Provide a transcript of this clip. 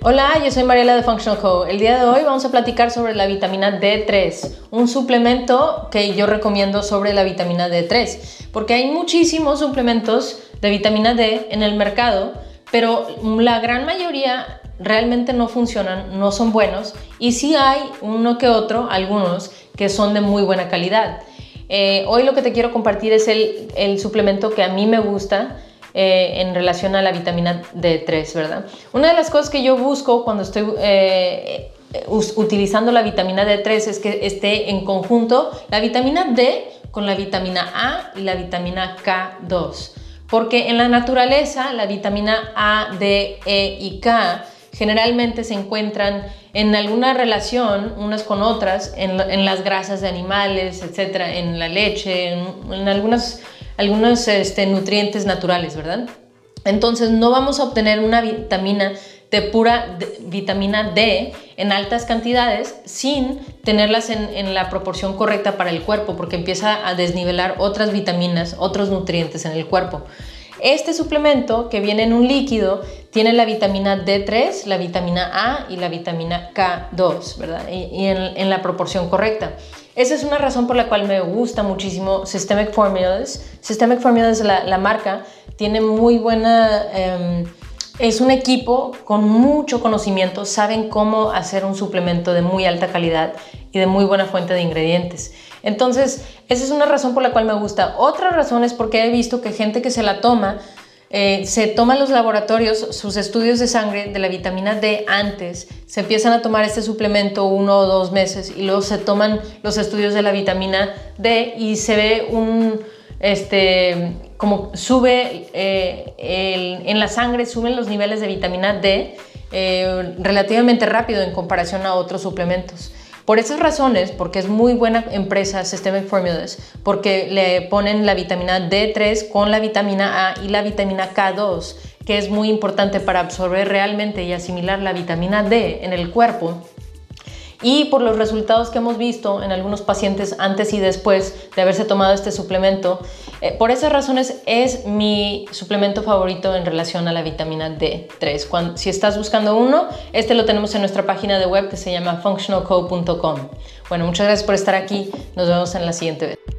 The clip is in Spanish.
Hola, yo soy Mariela de Functional Co. El día de hoy vamos a platicar sobre la vitamina D3, un suplemento que yo recomiendo sobre la vitamina D3, porque hay muchísimos suplementos de vitamina D en el mercado, pero la gran mayoría realmente no funcionan, no son buenos, y sí hay uno que otro, algunos, que son de muy buena calidad. Eh, hoy lo que te quiero compartir es el, el suplemento que a mí me gusta, eh, en relación a la vitamina D3, ¿verdad? Una de las cosas que yo busco cuando estoy eh, utilizando la vitamina D3 es que esté en conjunto la vitamina D con la vitamina A y la vitamina K2. Porque en la naturaleza la vitamina A, D, E y K generalmente se encuentran en alguna relación unas con otras, en, las grasas de animales, etcétera, en la leche, en, en algunas algunos este, nutrientes naturales, ¿verdad? Entonces no vamos a obtener una vitamina de pura vitamina D en altas cantidades sin tenerlas en, en, la proporción correcta para el cuerpo porque empieza a desnivelar otras vitaminas, otros nutrientes en el cuerpo. Este suplemento que viene en un líquido tiene la vitamina D3, la vitamina A y la vitamina K2, ¿verdad? Y, en, la proporción correcta. Esa es una razón por la cual me gusta muchísimo Systemic Formulas. Systemic Formulas, la, la marca, tiene muy buena... Em, es un equipo con mucho conocimiento, saben cómo hacer un suplemento de muy alta calidad y de muy buena fuente de ingredientes. Entonces, esa es una razón por la cual me gusta. Otra razón es porque he visto que gente que se la toma, eh, se toman los laboratorios sus estudios de sangre de la vitamina D antes, se empiezan a tomar este suplemento uno o dos meses y luego se toman los estudios de la vitamina D y se ve un, este, como sube eh, en la sangre, suben los niveles de vitamina D eh, relativamente rápido en comparación a otros suplementos. Por esas razones, porque es muy buena empresa Systemic Formulas, porque le ponen la vitamina D3 con la vitamina A y la vitamina K2, que es muy importante para absorber realmente y asimilar la vitamina D en el cuerpo, y por los resultados que hemos visto en algunos pacientes antes y después de haberse tomado este suplemento. Eh, por esas razones es mi suplemento favorito en relación a la vitamina D3. si estás buscando uno, este lo tenemos en nuestra página de web que se llama functionalco.com. Bueno, muchas gracias por estar aquí. Nos vemos en la siguiente vez.